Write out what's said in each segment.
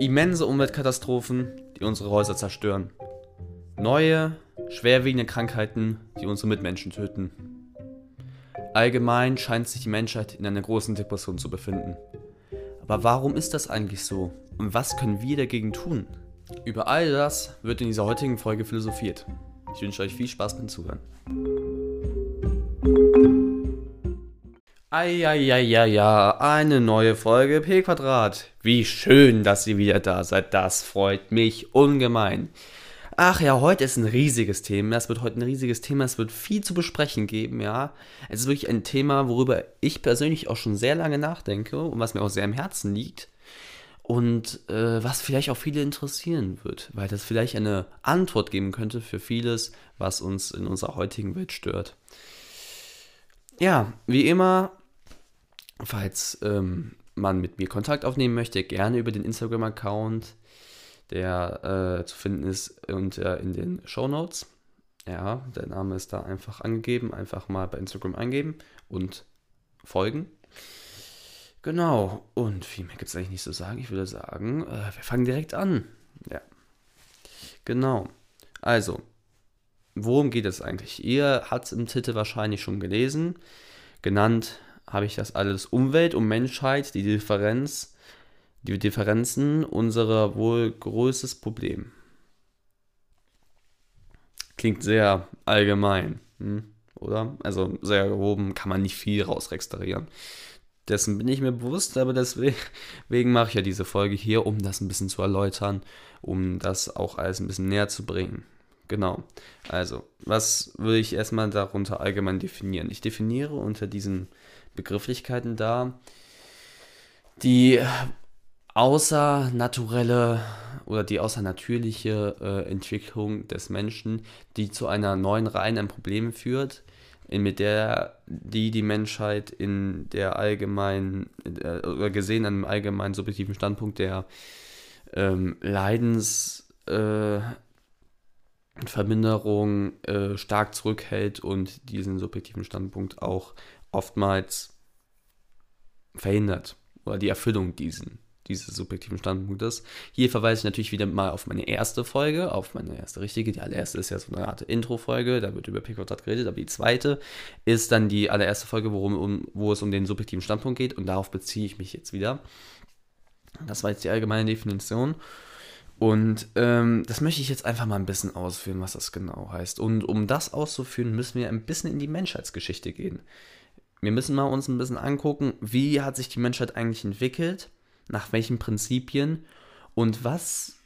Immense Umweltkatastrophen, die unsere Häuser zerstören. Neue, schwerwiegende Krankheiten, die unsere Mitmenschen töten. Allgemein scheint sich die Menschheit in einer großen Depression zu befinden. Aber warum ist das eigentlich so? Und was können wir dagegen tun? Über all das wird in dieser heutigen Folge philosophiert. Ich wünsche euch viel Spaß beim Zuhören. Eieieiei, eine neue Folge P Quadrat. Wie schön, dass ihr wieder da seid. Das freut mich ungemein. Ach ja, heute ist ein riesiges Thema. Es wird heute ein riesiges Thema. Es wird viel zu besprechen geben, ja. Es ist wirklich ein Thema, worüber ich persönlich auch schon sehr lange nachdenke und was mir auch sehr am Herzen liegt. Und äh, was vielleicht auch viele interessieren wird, weil das vielleicht eine Antwort geben könnte für vieles, was uns in unserer heutigen Welt stört. Ja, wie immer Falls ähm, man mit mir Kontakt aufnehmen möchte, gerne über den Instagram-Account, der äh, zu finden ist unter in den Show Notes. Ja, der Name ist da einfach angegeben. Einfach mal bei Instagram eingeben und folgen. Genau, und viel mehr gibt es eigentlich nicht zu sagen. Ich würde sagen, äh, wir fangen direkt an. Ja. Genau. Also, worum geht es eigentlich? Ihr habt es im Titel wahrscheinlich schon gelesen. Genannt habe ich das alles Umwelt und Menschheit, die Differenz, die Differenzen unserer wohl größtes Problem. Klingt sehr allgemein, hm? oder? Also sehr gehoben, kann man nicht viel rausrexterieren. Dessen bin ich mir bewusst, aber deswegen mache ich ja diese Folge hier, um das ein bisschen zu erläutern, um das auch alles ein bisschen näher zu bringen. Genau. Also, was würde ich erstmal darunter allgemein definieren? Ich definiere unter diesen Begrifflichkeiten da, die außernaturelle oder die außernatürliche äh, Entwicklung des Menschen, die zu einer neuen Reihe an Problemen führt, mit der die die Menschheit in der allgemeinen äh, oder gesehen an einem allgemeinen subjektiven Standpunkt der ähm, Leidens äh, äh, stark zurückhält und diesen subjektiven Standpunkt auch oftmals verhindert oder die Erfüllung diesen, dieses subjektiven Standpunktes. Hier verweise ich natürlich wieder mal auf meine erste Folge, auf meine erste richtige. Die allererste ist ja so eine Art Intro-Folge, da wird über Picot geredet, aber die zweite ist dann die allererste Folge, worum, um, wo es um den subjektiven Standpunkt geht und darauf beziehe ich mich jetzt wieder. Das war jetzt die allgemeine Definition. Und ähm, das möchte ich jetzt einfach mal ein bisschen ausführen, was das genau heißt. Und um das auszuführen, müssen wir ein bisschen in die Menschheitsgeschichte gehen wir müssen mal uns ein bisschen angucken, wie hat sich die Menschheit eigentlich entwickelt, nach welchen Prinzipien und was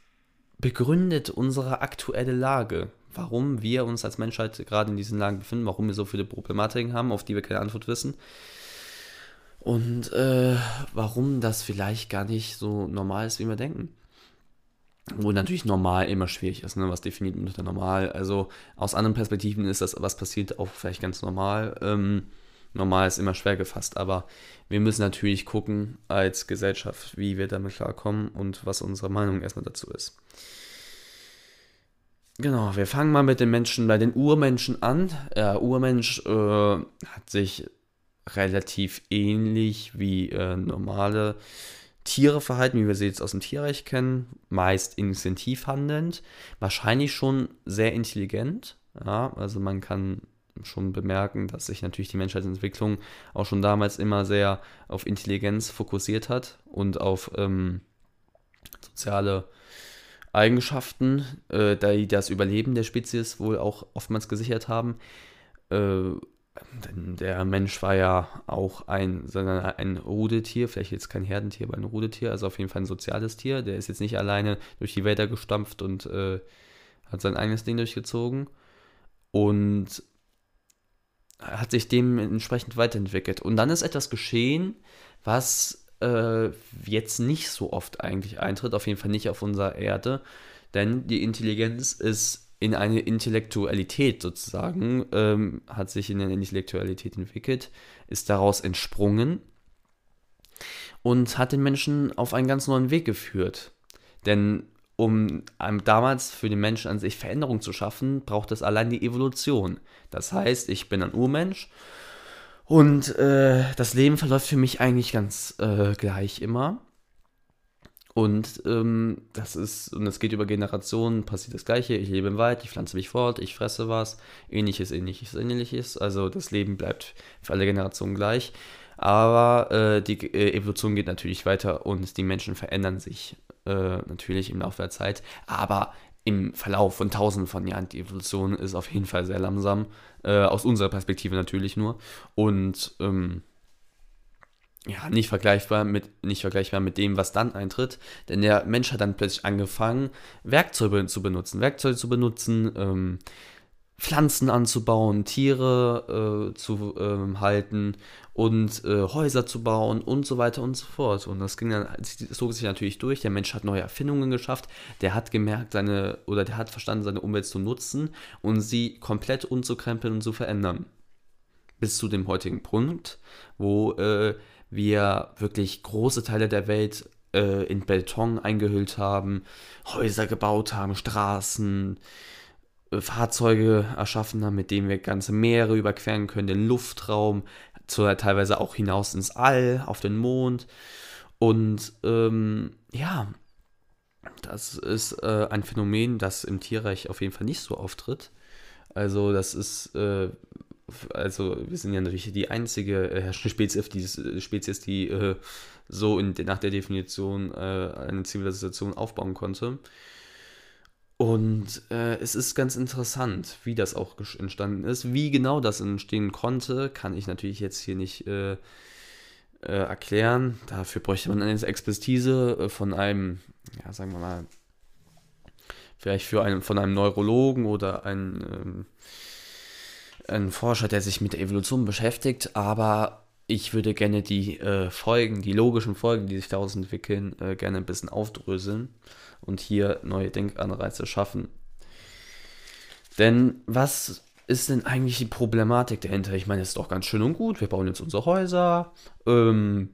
begründet unsere aktuelle Lage, warum wir uns als Menschheit gerade in diesen Lagen befinden, warum wir so viele Problematiken haben, auf die wir keine Antwort wissen. Und äh, warum das vielleicht gar nicht so normal ist, wie wir denken. Wo natürlich normal immer schwierig ist, ne? was definiert man unter normal. Also aus anderen Perspektiven ist das, was passiert, auch vielleicht ganz normal. Ähm, normal ist immer schwer gefasst, aber wir müssen natürlich gucken als Gesellschaft, wie wir damit klarkommen und was unsere Meinung erstmal dazu ist. Genau, wir fangen mal mit den Menschen, bei den Urmenschen an. Der Urmensch äh, hat sich relativ ähnlich wie äh, normale Tiere verhalten, wie wir sie jetzt aus dem Tierreich kennen, meist instinktiv handelnd, wahrscheinlich schon sehr intelligent. Ja, also man kann schon bemerken, dass sich natürlich die Menschheitsentwicklung auch schon damals immer sehr auf Intelligenz fokussiert hat und auf ähm, soziale Eigenschaften, äh, die das Überleben der Spezies wohl auch oftmals gesichert haben. Äh, der Mensch war ja auch ein, sondern ein Rudetier, vielleicht jetzt kein Herdentier, aber ein Rudetier, also auf jeden Fall ein soziales Tier. Der ist jetzt nicht alleine durch die Wälder gestampft und äh, hat sein eigenes Ding durchgezogen. Und hat sich dementsprechend weiterentwickelt. Und dann ist etwas geschehen, was äh, jetzt nicht so oft eigentlich eintritt, auf jeden Fall nicht auf unserer Erde, denn die Intelligenz ist in eine Intellektualität sozusagen, ähm, hat sich in eine Intellektualität entwickelt, ist daraus entsprungen und hat den Menschen auf einen ganz neuen Weg geführt. Denn um damals für den Menschen an sich Veränderung zu schaffen, braucht es allein die Evolution. Das heißt, ich bin ein Urmensch und äh, das Leben verläuft für mich eigentlich ganz äh, gleich immer. Und ähm, das ist, und es geht über Generationen, passiert das Gleiche. Ich lebe im Wald, ich pflanze mich fort, ich fresse was, ähnliches, ähnliches, ähnliches. Also das Leben bleibt für alle Generationen gleich. Aber äh, die äh, Evolution geht natürlich weiter und die Menschen verändern sich äh, natürlich im Laufe der Zeit. Aber im Verlauf von tausenden von Jahren, die Evolution ist auf jeden Fall sehr langsam. Äh, aus unserer Perspektive natürlich nur. Und ähm, ja, nicht vergleichbar mit, nicht vergleichbar mit dem, was dann eintritt. Denn der Mensch hat dann plötzlich angefangen, Werkzeuge zu benutzen, Werkzeuge zu benutzen, ähm, Pflanzen anzubauen, Tiere äh, zu ähm, halten und äh, Häuser zu bauen und so weiter und so fort. Und das ging dann, das zog sich natürlich durch. Der Mensch hat neue Erfindungen geschafft, der hat gemerkt, seine, oder der hat verstanden, seine Umwelt zu nutzen und sie komplett umzukrempeln und zu verändern. Bis zu dem heutigen Punkt, wo äh, wir wirklich große Teile der Welt äh, in Beton eingehüllt haben, Häuser gebaut haben, Straßen, Fahrzeuge erschaffen haben, mit denen wir ganze Meere überqueren können, den Luftraum, zu, teilweise auch hinaus ins All, auf den Mond. Und ähm, ja, das ist äh, ein Phänomen, das im Tierreich auf jeden Fall nicht so auftritt. Also das ist äh, also wir sind ja natürlich die einzige äh, herrschende Spezies, die, Spezies, die äh, so in, nach der Definition äh, eine Zivilisation aufbauen konnte. Und äh, es ist ganz interessant, wie das auch entstanden ist. Wie genau das entstehen konnte, kann ich natürlich jetzt hier nicht äh, äh, erklären. Dafür bräuchte man eine Expertise von einem, ja, sagen wir mal, vielleicht für einen, von einem Neurologen oder einem ähm, ein Forscher, der sich mit der Evolution beschäftigt, aber ich würde gerne die äh, Folgen, die logischen Folgen, die sich daraus entwickeln, äh, gerne ein bisschen aufdröseln und hier neue Denkanreize schaffen. Denn was ist denn eigentlich die Problematik dahinter? Ich meine, es ist doch ganz schön und gut, wir bauen jetzt unsere Häuser, ähm,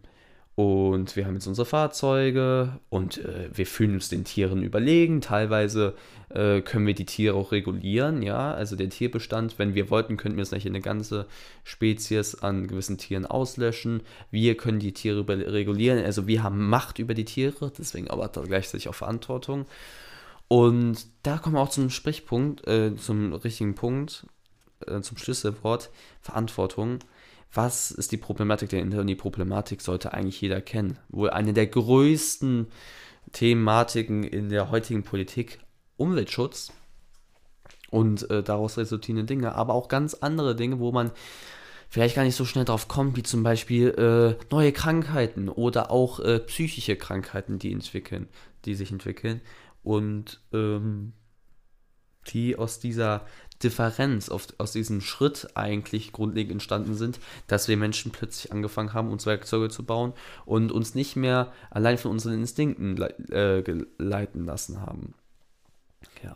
und wir haben jetzt unsere Fahrzeuge und äh, wir fühlen uns den Tieren überlegen. Teilweise äh, können wir die Tiere auch regulieren, ja. Also der Tierbestand, wenn wir wollten, könnten wir jetzt nicht eine ganze Spezies an gewissen Tieren auslöschen. Wir können die Tiere regulieren. Also wir haben Macht über die Tiere, deswegen aber gleichzeitig auch Verantwortung. Und da kommen wir auch zum Sprichpunkt, äh, zum richtigen Punkt, äh, zum Schlüsselwort, Verantwortung was ist die Problematik dahinter? Und die Problematik sollte eigentlich jeder kennen. Wohl eine der größten Thematiken in der heutigen Politik, Umweltschutz und äh, daraus resultierende Dinge, aber auch ganz andere Dinge, wo man vielleicht gar nicht so schnell drauf kommt, wie zum Beispiel äh, neue Krankheiten oder auch äh, psychische Krankheiten, die entwickeln, die sich entwickeln und ähm, die aus dieser Differenz, auf, aus diesem Schritt eigentlich grundlegend entstanden sind, dass wir Menschen plötzlich angefangen haben, uns Werkzeuge zu bauen und uns nicht mehr allein von unseren Instinkten äh, leiten lassen haben. Ja.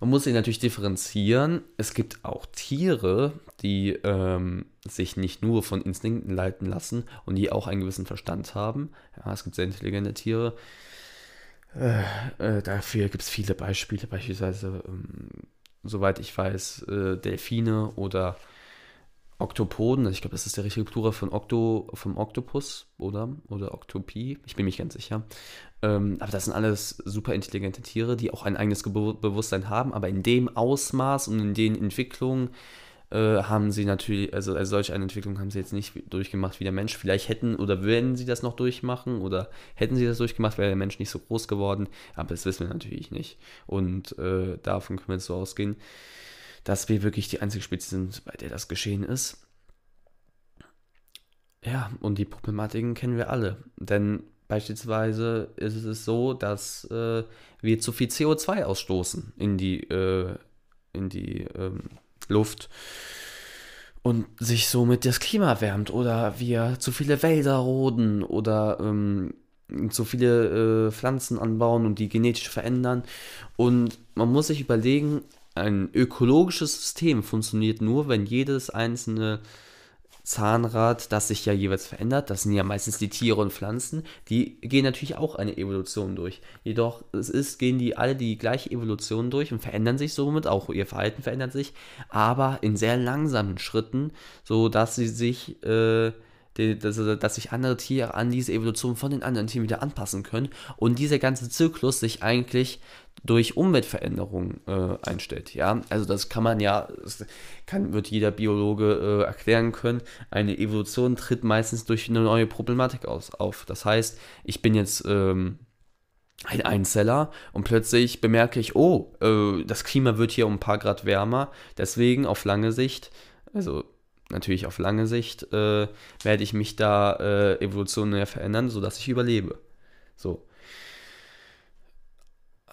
Man muss sich natürlich differenzieren. Es gibt auch Tiere, die ähm, sich nicht nur von Instinkten leiten lassen und die auch einen gewissen Verstand haben. Ja, es gibt sehr intelligente Tiere. Äh, äh, dafür gibt es viele Beispiele, beispielsweise ähm, soweit ich weiß, äh, Delfine oder Oktopoden. Ich glaube, das ist der richtige Plural von Okto, vom Oktopus, oder? Oder Oktopie. Ich bin mir ganz sicher. Ähm, aber das sind alles super intelligente Tiere, die auch ein eigenes Bewusstsein haben, aber in dem Ausmaß und in den Entwicklungen äh, haben sie natürlich, also, also solch eine Entwicklung haben sie jetzt nicht durchgemacht wie der Mensch. Vielleicht hätten oder würden sie das noch durchmachen oder hätten sie das durchgemacht, wäre der Mensch nicht so groß geworden. Aber das wissen wir natürlich nicht. Und äh, davon können wir jetzt so ausgehen, dass wir wirklich die einzige Spezies sind, bei der das geschehen ist. Ja, und die Problematiken kennen wir alle. Denn beispielsweise ist es so, dass äh, wir zu viel CO2 ausstoßen in die, äh, in die ähm, Luft und sich somit das Klima erwärmt oder wir zu viele Wälder roden oder ähm, zu viele äh, Pflanzen anbauen und die genetisch verändern. Und man muss sich überlegen, ein ökologisches System funktioniert nur, wenn jedes einzelne Zahnrad, das sich ja jeweils verändert. Das sind ja meistens die Tiere und Pflanzen. Die gehen natürlich auch eine Evolution durch. Jedoch es ist, gehen die alle die gleiche Evolution durch und verändern sich somit, auch ihr Verhalten verändert sich, aber in sehr langsamen Schritten, so dass sie sich äh, die, dass, dass sich andere Tiere an diese Evolution von den anderen Tieren wieder anpassen können und dieser ganze Zyklus sich eigentlich durch Umweltveränderungen äh, einstellt. Ja, also das kann man ja, kann, wird jeder Biologe äh, erklären können. Eine Evolution tritt meistens durch eine neue Problematik aus, auf. Das heißt, ich bin jetzt ähm, ein Einzeller und plötzlich bemerke ich, oh, äh, das Klima wird hier um ein paar Grad wärmer. Deswegen auf lange Sicht, also natürlich auf lange Sicht, äh, werde ich mich da äh, evolutionär verändern, sodass ich überlebe. So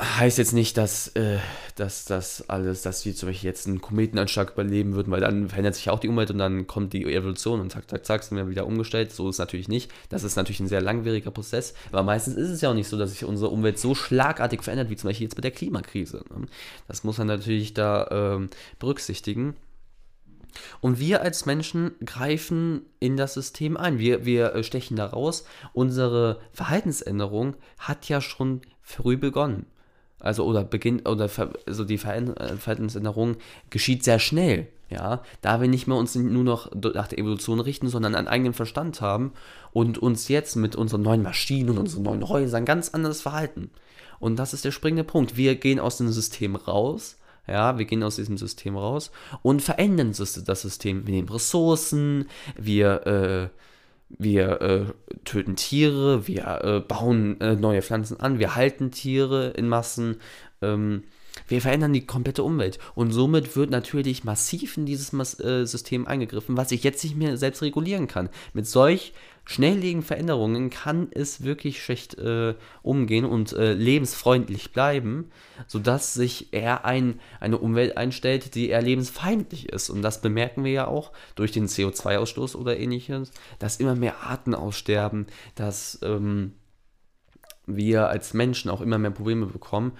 heißt jetzt nicht, dass, äh, dass das alles, dass wir zum Beispiel jetzt einen Kometenanschlag überleben würden, weil dann verändert sich auch die Umwelt und dann kommt die Evolution und zack, zack, zack, sind wir wieder umgestellt. So ist es natürlich nicht. Das ist natürlich ein sehr langwieriger Prozess, aber meistens ist es ja auch nicht so, dass sich unsere Umwelt so schlagartig verändert, wie zum Beispiel jetzt mit der Klimakrise. Ne? Das muss man natürlich da ähm, berücksichtigen. Und wir als Menschen greifen in das System ein. Wir, wir äh, stechen da raus. Unsere Verhaltensänderung hat ja schon früh begonnen also oder beginnt oder also die äh, Verhaltensänderung geschieht sehr schnell, ja, da wir nicht mehr uns nur noch nach der Evolution richten, sondern einen eigenen Verstand haben und uns jetzt mit unseren neuen Maschinen und unseren neuen Häusern ganz anders verhalten. Und das ist der springende Punkt. Wir gehen aus dem System raus, ja, wir gehen aus diesem System raus und verändern das System. Wir nehmen Ressourcen, wir äh, wir äh, töten Tiere, wir äh, bauen äh, neue Pflanzen an, wir halten Tiere in Massen, ähm, wir verändern die komplette Umwelt. Und somit wird natürlich massiv in dieses Mas äh, System eingegriffen, was ich jetzt nicht mehr selbst regulieren kann. Mit solch schnelllebigen Veränderungen kann es wirklich schlecht äh, umgehen und äh, lebensfreundlich bleiben, sodass sich eher ein, eine Umwelt einstellt, die eher lebensfeindlich ist. Und das bemerken wir ja auch durch den CO2-Ausstoß oder ähnliches, dass immer mehr Arten aussterben, dass ähm, wir als Menschen auch immer mehr Probleme bekommen.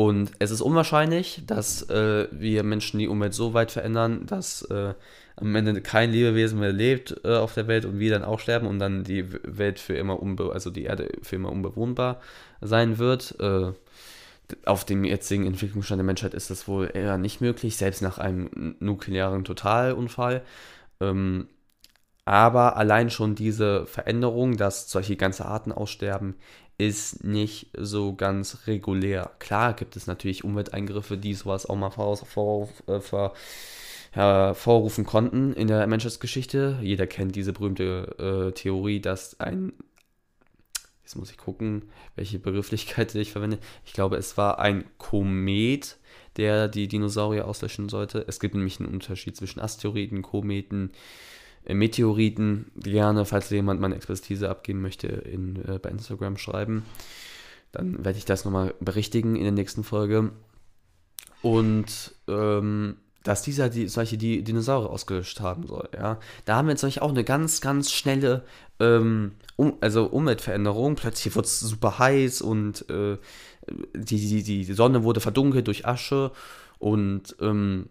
Und es ist unwahrscheinlich, dass äh, wir Menschen die Umwelt so weit verändern, dass äh, am Ende kein Lebewesen mehr lebt äh, auf der Welt und wir dann auch sterben und dann die Welt für immer unbe also die Erde für immer unbewohnbar sein wird. Äh, auf dem jetzigen Entwicklungsstand der Menschheit ist das wohl eher nicht möglich, selbst nach einem nuklearen Totalunfall. Ähm, aber allein schon diese Veränderung, dass solche ganze Arten aussterben, ist nicht so ganz regulär. Klar gibt es natürlich Umwelteingriffe, die sowas auch mal äh, vor, hervorrufen konnten in der Menschheitsgeschichte. Jeder kennt diese berühmte äh, Theorie, dass ein, jetzt muss ich gucken, welche Begrifflichkeit ich verwende. Ich glaube, es war ein Komet, der die Dinosaurier auslöschen sollte. Es gibt nämlich einen Unterschied zwischen Asteroiden, Kometen, Meteoriten. Gerne, falls jemand meine Expertise abgeben möchte, in, äh, bei Instagram schreiben. Dann werde ich das nochmal berichtigen in der nächsten Folge. Und ähm, dass dieser die, solche die Dinosaurier ausgelöscht haben soll. Ja? Da haben wir jetzt auch eine ganz, ganz schnelle ähm, um, also Umweltveränderung. Plötzlich wird es super heiß und äh, die, die, die Sonne wurde verdunkelt durch Asche und ähm,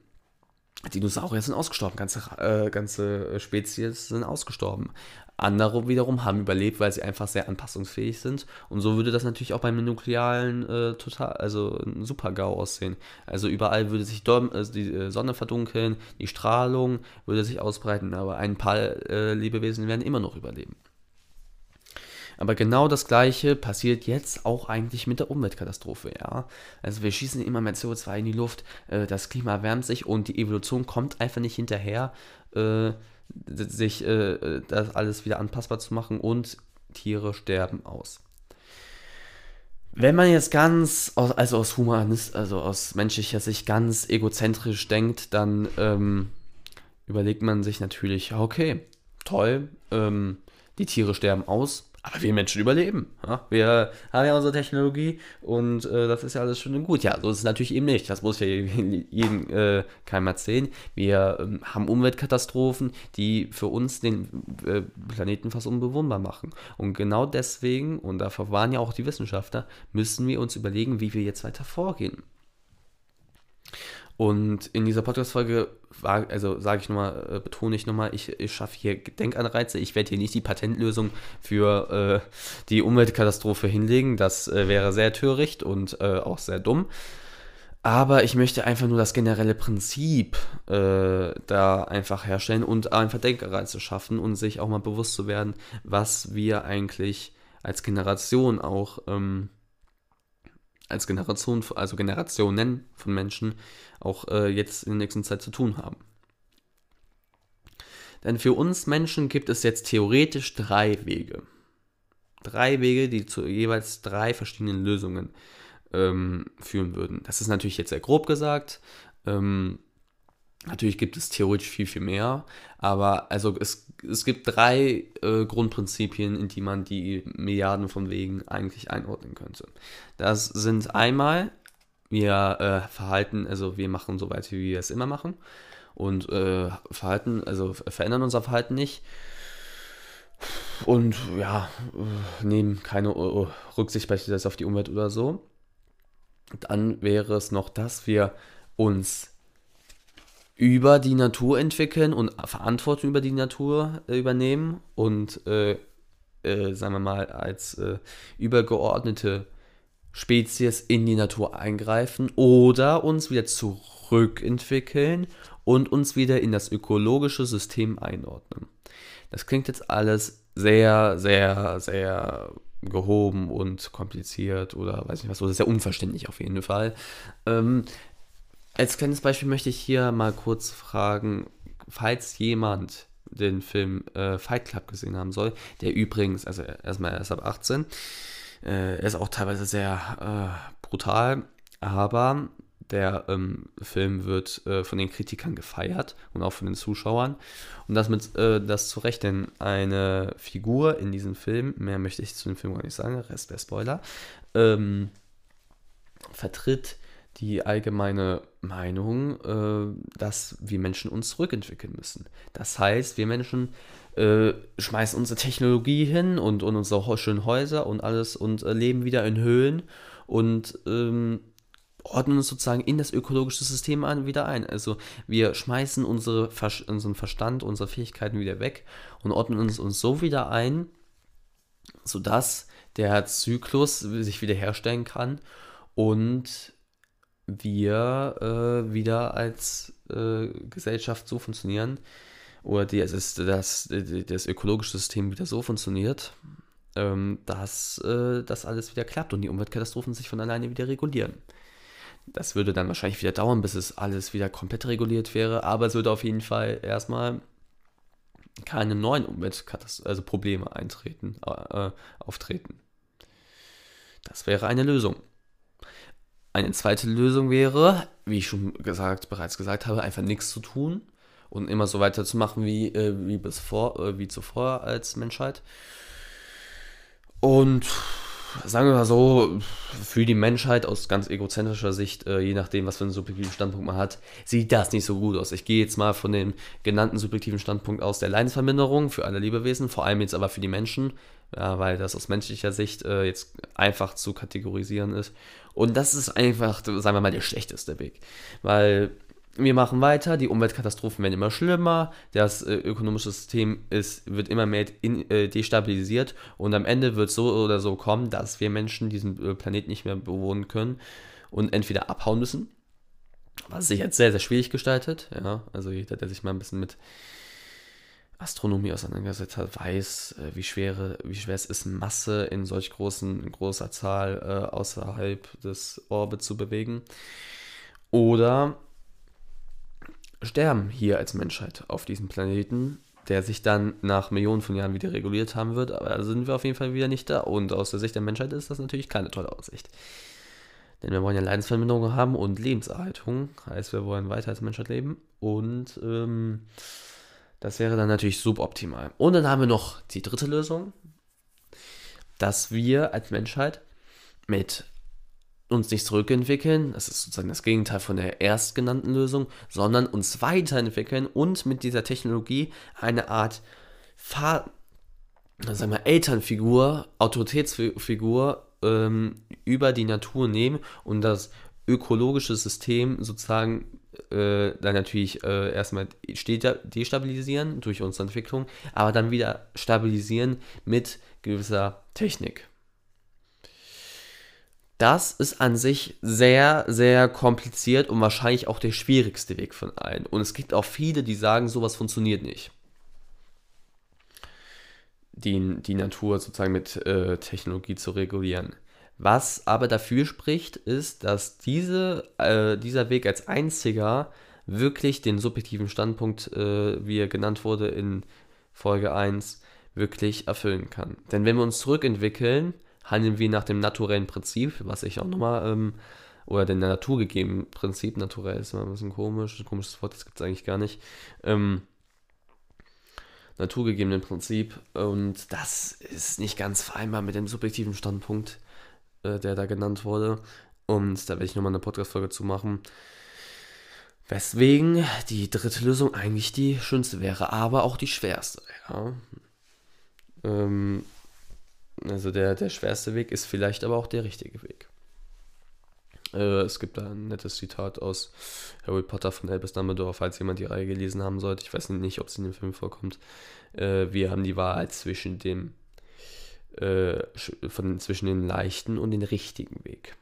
Dinosaurier sind ausgestorben, ganze, äh, ganze Spezies sind ausgestorben. Andere wiederum haben überlebt, weil sie einfach sehr anpassungsfähig sind. Und so würde das natürlich auch beim nuklearen äh, total, also Super-GAU aussehen. Also überall würde sich also die äh, Sonne verdunkeln, die Strahlung würde sich ausbreiten, aber ein paar äh, Lebewesen werden immer noch überleben. Aber genau das Gleiche passiert jetzt auch eigentlich mit der Umweltkatastrophe, ja. Also wir schießen immer mehr CO2 in die Luft, äh, das Klima erwärmt sich und die Evolution kommt einfach nicht hinterher, äh, sich äh, das alles wieder anpassbar zu machen und Tiere sterben aus. Wenn man jetzt ganz, aus, also aus Humanist, also aus menschlicher Sicht ganz egozentrisch denkt, dann ähm, überlegt man sich natürlich, okay, toll, ähm, die Tiere sterben aus, aber wir Menschen überleben. Ja? Wir haben ja unsere Technologie und äh, das ist ja alles schön und gut. Ja, so ist es natürlich eben nicht. Das muss ja jedem äh, keinem erzählen. Wir ähm, haben Umweltkatastrophen, die für uns den äh, Planeten fast unbewohnbar machen. Und genau deswegen, und dafür waren ja auch die Wissenschaftler, müssen wir uns überlegen, wie wir jetzt weiter vorgehen. Und in dieser Podcast-Folge also sage ich nochmal, äh, betone ich nochmal, ich, ich schaffe hier Denkanreize. Ich werde hier nicht die Patentlösung für äh, die Umweltkatastrophe hinlegen. Das äh, wäre sehr töricht und äh, auch sehr dumm. Aber ich möchte einfach nur das generelle Prinzip äh, da einfach herstellen und einfach Denkerreize schaffen und sich auch mal bewusst zu werden, was wir eigentlich als Generation auch ähm, als Generation, also Generationen von Menschen auch äh, jetzt in der nächsten Zeit zu tun haben. Denn für uns Menschen gibt es jetzt theoretisch drei Wege. Drei Wege, die zu jeweils drei verschiedenen Lösungen ähm, führen würden. Das ist natürlich jetzt sehr grob gesagt. Ähm, natürlich gibt es theoretisch viel, viel mehr. Aber also es, es gibt drei äh, Grundprinzipien, in die man die Milliarden von Wegen eigentlich einordnen könnte. Das sind einmal, wir äh, verhalten, also wir machen so weiter, wie wir es immer machen. Und äh, Verhalten, also verändern unser Verhalten nicht und ja, äh, nehmen keine uh, Rücksicht beispielsweise auf die Umwelt oder so dann wäre es noch, dass wir uns über die Natur entwickeln und Verantwortung über die Natur äh, übernehmen und, äh, äh, sagen wir mal, als äh, übergeordnete Spezies in die Natur eingreifen oder uns wieder zurückentwickeln und uns wieder in das ökologische System einordnen. Das klingt jetzt alles sehr, sehr, sehr gehoben und kompliziert oder weiß nicht was, oder sehr unverständlich auf jeden Fall. Ähm, als kleines Beispiel möchte ich hier mal kurz fragen, falls jemand den Film äh, Fight Club gesehen haben soll, der übrigens, also erstmal erst ab 18, äh, er ist auch teilweise sehr äh, brutal, aber der ähm, Film wird äh, von den Kritikern gefeiert und auch von den Zuschauern. Und das mit äh, das zu Recht, denn eine Figur in diesem Film, mehr möchte ich zu dem Film gar nicht sagen, Rest der Spoiler, ähm, vertritt die allgemeine Meinung, äh, dass wir Menschen uns zurückentwickeln müssen. Das heißt, wir Menschen äh, schmeißen unsere Technologie hin und, und unsere schönen Häuser und alles und äh, leben wieder in Höhlen und ähm, ordnen uns sozusagen in das ökologische System an, wieder ein. Also wir schmeißen unsere, unseren Verstand, unsere Fähigkeiten wieder weg und ordnen uns, uns so wieder ein, sodass der Zyklus sich wiederherstellen kann und wir äh, wieder als äh, Gesellschaft so funktionieren oder die, das, das, das ökologische System wieder so funktioniert, ähm, dass äh, das alles wieder klappt und die Umweltkatastrophen sich von alleine wieder regulieren. Das würde dann wahrscheinlich wieder dauern, bis es alles wieder komplett reguliert wäre, aber es würde auf jeden Fall erstmal keine neuen Umweltkatastrophen, also Probleme eintreten, äh, auftreten. Das wäre eine Lösung. Eine zweite Lösung wäre, wie ich schon gesagt, bereits gesagt habe, einfach nichts zu tun und immer so weiterzumachen wie, äh, wie, bis vor, äh, wie zuvor als Menschheit. Und sagen wir mal so, für die Menschheit aus ganz egozentrischer Sicht, äh, je nachdem, was für einen subjektiven Standpunkt man hat, sieht das nicht so gut aus. Ich gehe jetzt mal von dem genannten subjektiven Standpunkt aus der Leidensverminderung für alle Lebewesen, vor allem jetzt aber für die Menschen, ja, weil das aus menschlicher Sicht äh, jetzt einfach zu kategorisieren ist. Und das ist einfach, sagen wir mal, der schlechteste Weg. Weil wir machen weiter, die Umweltkatastrophen werden immer schlimmer, das äh, ökonomische System ist, wird immer mehr in, äh, destabilisiert und am Ende wird es so oder so kommen, dass wir Menschen diesen äh, Planeten nicht mehr bewohnen können und entweder abhauen müssen, was sich jetzt sehr, sehr schwierig gestaltet. Ja, also jeder, der sich mal ein bisschen mit Astronomie auseinandergesetzt hat, weiß, äh, wie, schwere, wie schwer es ist, Masse in solch großen, großer Zahl äh, außerhalb des Orbits zu bewegen. Oder sterben hier als Menschheit auf diesem Planeten, der sich dann nach Millionen von Jahren wieder reguliert haben wird, aber da sind wir auf jeden Fall wieder nicht da. Und aus der Sicht der Menschheit ist das natürlich keine tolle Aussicht. Denn wir wollen ja Leidensverminderung haben und Lebenserhaltung, heißt wir wollen weiter als Menschheit leben und ähm, das wäre dann natürlich suboptimal. Und dann haben wir noch die dritte Lösung, dass wir als Menschheit mit uns nicht zurückentwickeln, das ist sozusagen das Gegenteil von der erstgenannten Lösung, sondern uns weiterentwickeln und mit dieser Technologie eine Art Fahr sagen wir, Elternfigur, Autoritätsfigur ähm, über die Natur nehmen und das ökologische System sozusagen äh, dann natürlich äh, erstmal destabilisieren durch unsere Entwicklung, aber dann wieder stabilisieren mit gewisser Technik. Das ist an sich sehr, sehr kompliziert und wahrscheinlich auch der schwierigste Weg von allen. Und es gibt auch viele, die sagen, sowas funktioniert nicht. Die, die Natur sozusagen mit äh, Technologie zu regulieren. Was aber dafür spricht, ist, dass diese, äh, dieser Weg als einziger wirklich den subjektiven Standpunkt, äh, wie er genannt wurde in Folge 1, wirklich erfüllen kann. Denn wenn wir uns zurückentwickeln, handeln wir nach dem naturellen Prinzip, was ich auch nochmal, ähm, oder dem naturgegebenen Prinzip, naturell ist immer ein bisschen komisch, ein komisches Wort, das gibt es eigentlich gar nicht, ähm, naturgegebenen Prinzip und das ist nicht ganz vereinbar mit dem subjektiven Standpunkt, äh, der da genannt wurde und da werde ich nochmal eine Podcast-Folge zu machen. Weswegen die dritte Lösung eigentlich die schönste wäre, aber auch die schwerste. Ja. Ähm, also der, der schwerste Weg ist vielleicht aber auch der richtige Weg. Äh, es gibt da ein nettes Zitat aus Harry Potter von Albus Dumbledore, falls jemand die Reihe gelesen haben sollte. Ich weiß nicht, ob es in dem Film vorkommt. Äh, wir haben die Wahl zwischen dem äh, von, zwischen den leichten und den richtigen Weg.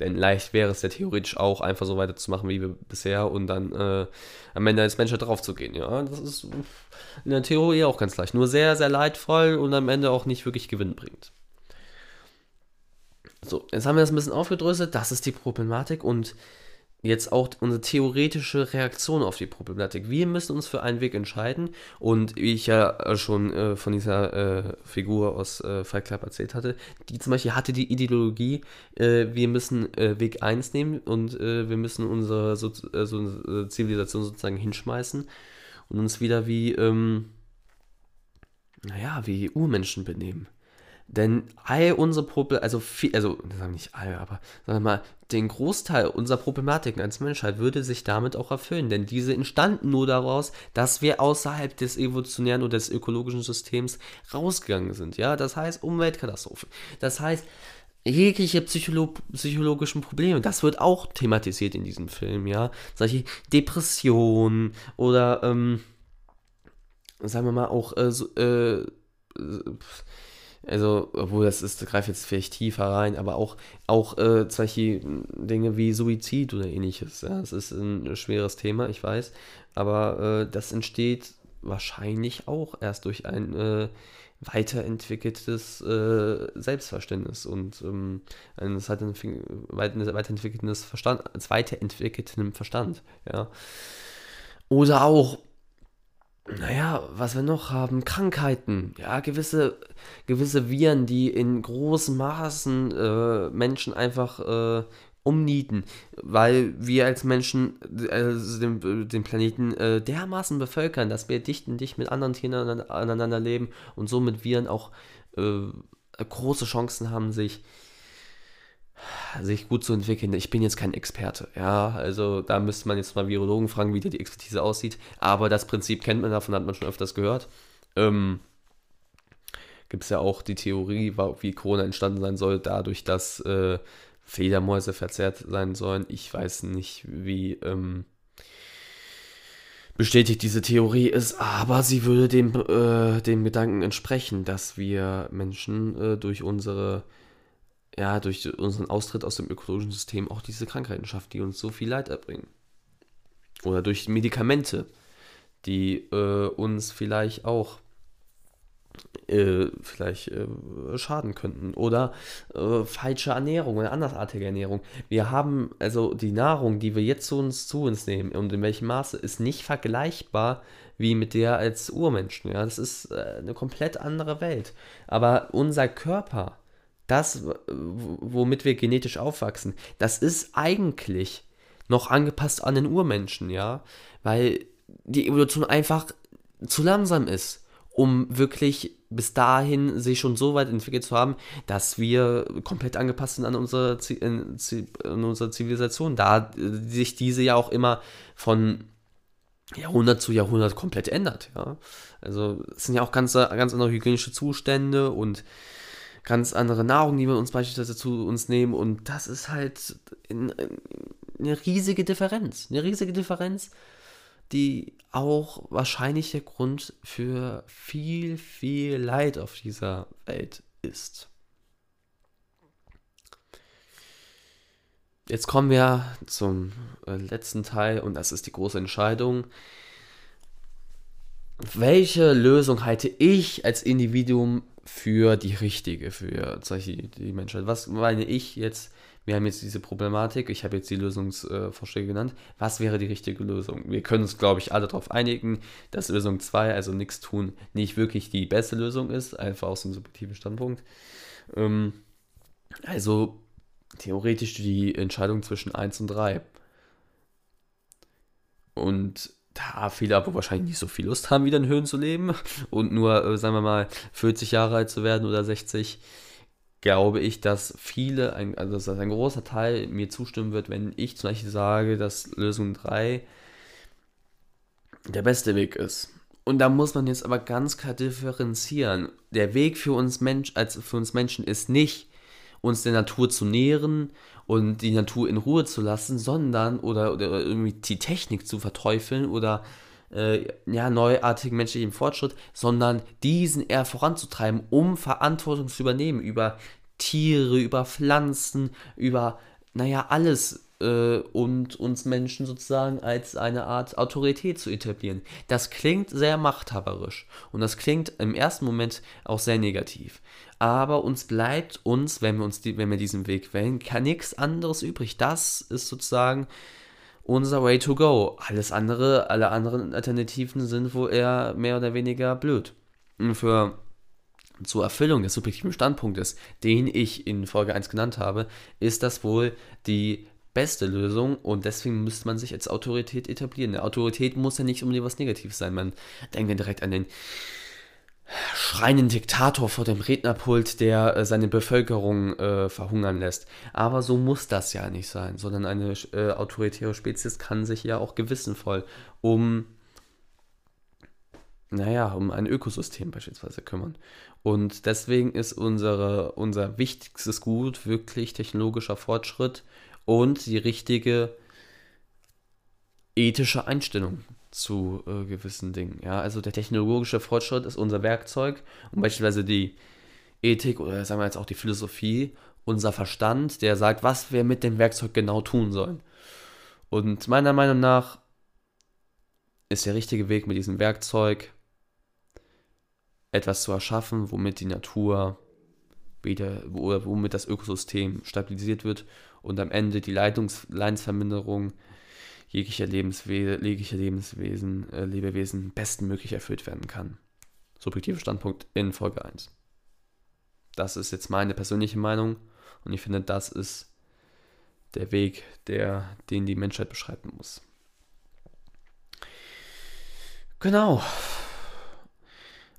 Denn leicht wäre es ja theoretisch auch, einfach so weiterzumachen wie bisher und dann äh, am Ende als Menschheit drauf zu gehen. Ja, das ist in der Theorie auch ganz leicht. Nur sehr, sehr leidvoll und am Ende auch nicht wirklich gewinnbringend. So, jetzt haben wir das ein bisschen aufgedröselt. Das ist die Problematik und jetzt auch unsere theoretische Reaktion auf die Problematik. Wir müssen uns für einen Weg entscheiden und wie ich ja äh, schon äh, von dieser äh, Figur aus äh, Fight Club erzählt hatte, die zum Beispiel hatte die Ideologie, äh, wir müssen äh, Weg 1 nehmen und wir müssen unsere so, so, Zivilisation sozusagen hinschmeißen und uns wieder wie, ähm, naja, wie Urmenschen benehmen. Denn all unsere Probleme, also viel, also nicht all, aber sagen wir mal, den Großteil unserer Problematiken als Menschheit würde sich damit auch erfüllen. Denn diese entstanden nur daraus, dass wir außerhalb des evolutionären oder des ökologischen Systems rausgegangen sind. Ja, das heißt Umweltkatastrophen. Das heißt, jegliche Psycholo psychologischen Probleme, das wird auch thematisiert in diesem Film, ja. Solche Depressionen oder, ähm, sagen wir mal, auch, äh, so, äh, also, obwohl das ist, greift jetzt vielleicht tiefer rein, aber auch, auch äh, solche Dinge wie Suizid oder ähnliches. Ja, das ist ein schweres Thema, ich weiß. Aber äh, das entsteht wahrscheinlich auch erst durch ein äh, weiterentwickeltes äh, Selbstverständnis und ähm, eines weiterentwickeltes Verstand, weiterentwickelten Verstand, ja. Oder auch naja, was wir noch haben, Krankheiten, ja, gewisse, gewisse Viren, die in großen Maßen äh, Menschen einfach äh, umnieten, weil wir als Menschen äh, den, den, Planeten äh, dermaßen bevölkern, dass wir dicht und dicht mit anderen Tieren aneinander leben und somit Viren auch äh, große Chancen haben, sich sich gut zu entwickeln. Ich bin jetzt kein Experte, ja, also da müsste man jetzt mal Virologen fragen, wie die Expertise aussieht, aber das Prinzip kennt man, davon hat man schon öfters gehört. Ähm, Gibt es ja auch die Theorie, wie Corona entstanden sein soll, dadurch, dass äh, Fledermäuse verzerrt sein sollen. Ich weiß nicht, wie ähm, bestätigt diese Theorie ist, aber sie würde dem, äh, dem Gedanken entsprechen, dass wir Menschen äh, durch unsere ja, durch unseren Austritt aus dem ökologischen System auch diese Krankheiten schafft, die uns so viel Leid erbringen. Oder durch Medikamente, die äh, uns vielleicht auch äh, vielleicht äh, schaden könnten. Oder äh, falsche Ernährung oder andersartige Ernährung. Wir haben, also die Nahrung, die wir jetzt zu uns, zu uns nehmen und in welchem Maße, ist nicht vergleichbar wie mit der als Urmenschen. Ja? Das ist äh, eine komplett andere Welt. Aber unser Körper das, womit wir genetisch aufwachsen, das ist eigentlich noch angepasst an den Urmenschen, ja, weil die Evolution einfach zu langsam ist, um wirklich bis dahin sich schon so weit entwickelt zu haben, dass wir komplett angepasst sind an unsere, an unsere Zivilisation, da sich diese ja auch immer von Jahrhundert zu Jahrhundert komplett ändert, ja. Also es sind ja auch ganz, ganz andere hygienische Zustände und ganz andere Nahrung, die wir uns beispielsweise zu uns nehmen. Und das ist halt eine riesige Differenz. Eine riesige Differenz, die auch wahrscheinlich der Grund für viel, viel Leid auf dieser Welt ist. jetzt kommen wir zum äh, letzten Teil und das ist die große Entscheidung. Welche Lösung halte ich als Individuum für die richtige, für die, Menschheit? Was meine ich jetzt? Wir haben jetzt diese Problematik, ich habe jetzt die Lösungsvorschläge genannt. Was wäre die richtige Lösung? Wir können uns, glaube ich, alle darauf einigen, dass Lösung 2, also nichts tun, nicht wirklich die beste Lösung ist, einfach aus dem subjektiven Standpunkt. Ähm, also theoretisch die Entscheidung zwischen 1 und 3. Und da viele aber wahrscheinlich nicht so viel Lust haben, wieder in Höhen zu leben und nur, äh, sagen wir mal, 40 Jahre alt zu werden oder 60, glaube ich, dass viele, ein, also dass ein großer Teil mir zustimmen wird, wenn ich zum Beispiel sage, dass Lösung 3 der beste Weg ist. Und da muss man jetzt aber ganz klar differenzieren. Der Weg für uns, Mensch, als für uns Menschen ist nicht, uns der Natur zu nähren und die Natur in Ruhe zu lassen, sondern oder, oder irgendwie die Technik zu verteufeln oder äh, ja, neuartigen menschlichen Fortschritt, sondern diesen eher voranzutreiben, um Verantwortung zu übernehmen über Tiere, über Pflanzen, über, naja, alles äh, und uns Menschen sozusagen als eine Art Autorität zu etablieren. Das klingt sehr machthaberisch und das klingt im ersten Moment auch sehr negativ. Aber uns bleibt uns, wenn wir uns die, wenn wir diesen Weg wählen, kann nichts anderes übrig. Das ist sozusagen unser Way to go. Alles andere, alle anderen Alternativen sind wohl eher mehr oder weniger blöd. Für zur Erfüllung des subjektiven Standpunktes, den ich in Folge 1 genannt habe, ist das wohl die beste Lösung und deswegen müsste man sich als Autorität etablieren. Eine Autorität muss ja nicht unbedingt was Negatives sein. Man denkt dann direkt an den schreienden Diktator vor dem Rednerpult, der äh, seine Bevölkerung äh, verhungern lässt. Aber so muss das ja nicht sein, sondern eine äh, autoritäre Spezies kann sich ja auch gewissenvoll um, naja, um ein Ökosystem beispielsweise kümmern. Und deswegen ist unsere, unser wichtigstes Gut wirklich technologischer Fortschritt und die richtige ethische Einstellung zu äh, gewissen Dingen. Ja, also der technologische Fortschritt ist unser Werkzeug und beispielsweise die Ethik oder sagen wir jetzt auch die Philosophie, unser Verstand, der sagt, was wir mit dem Werkzeug genau tun sollen. Und meiner Meinung nach ist der richtige Weg mit diesem Werkzeug etwas zu erschaffen, womit die Natur wieder, womit das Ökosystem stabilisiert wird und am Ende die Leitungs Leinsverminderung jeglicher, Lebenswe jeglicher Lebenswesen, äh, Lebewesen bestmöglich erfüllt werden kann. Subjektiver Standpunkt in Folge 1. Das ist jetzt meine persönliche Meinung und ich finde, das ist der Weg, der, den die Menschheit beschreiten muss. Genau.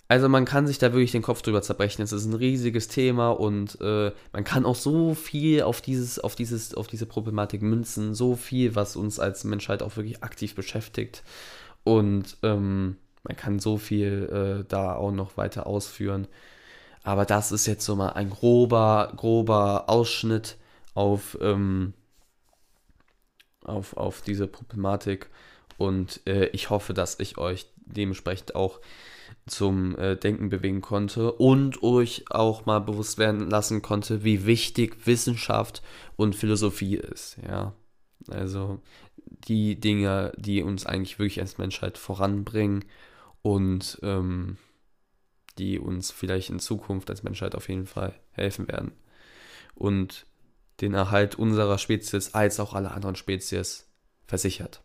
Also man kann sich da wirklich den Kopf drüber zerbrechen. Es ist ein riesiges Thema und äh, man kann auch so viel auf dieses, auf dieses, auf diese Problematik münzen, so viel, was uns als Menschheit auch wirklich aktiv beschäftigt. Und ähm, man kann so viel äh, da auch noch weiter ausführen. Aber das ist jetzt so mal ein grober, grober Ausschnitt auf, ähm, auf, auf diese Problematik. Und äh, ich hoffe, dass ich euch dementsprechend auch zum äh, Denken bewegen konnte und euch auch mal bewusst werden lassen konnte, wie wichtig Wissenschaft und Philosophie ist. Ja, also die Dinge, die uns eigentlich wirklich als Menschheit voranbringen und ähm, die uns vielleicht in Zukunft als Menschheit auf jeden Fall helfen werden. Und den Erhalt unserer Spezies als auch aller anderen Spezies versichert.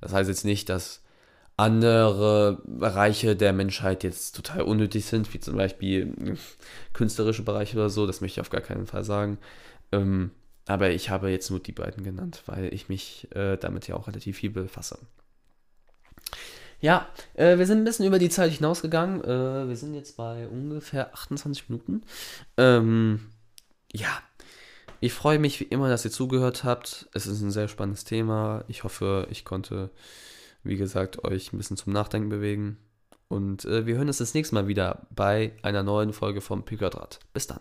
Das heißt jetzt nicht, dass andere Bereiche der Menschheit jetzt total unnötig sind, wie zum Beispiel hm, künstlerische Bereiche oder so, das möchte ich auf gar keinen Fall sagen. Ähm, aber ich habe jetzt nur die beiden genannt, weil ich mich äh, damit ja auch relativ viel befasse. Ja, äh, wir sind ein bisschen über die Zeit hinausgegangen. Äh, wir sind jetzt bei ungefähr 28 Minuten. Ähm, ja, ich freue mich wie immer, dass ihr zugehört habt. Es ist ein sehr spannendes Thema. Ich hoffe, ich konnte wie gesagt, euch ein bisschen zum Nachdenken bewegen. Und äh, wir hören uns das nächste Mal wieder bei einer neuen Folge vom Pickerdraht. Bis dann.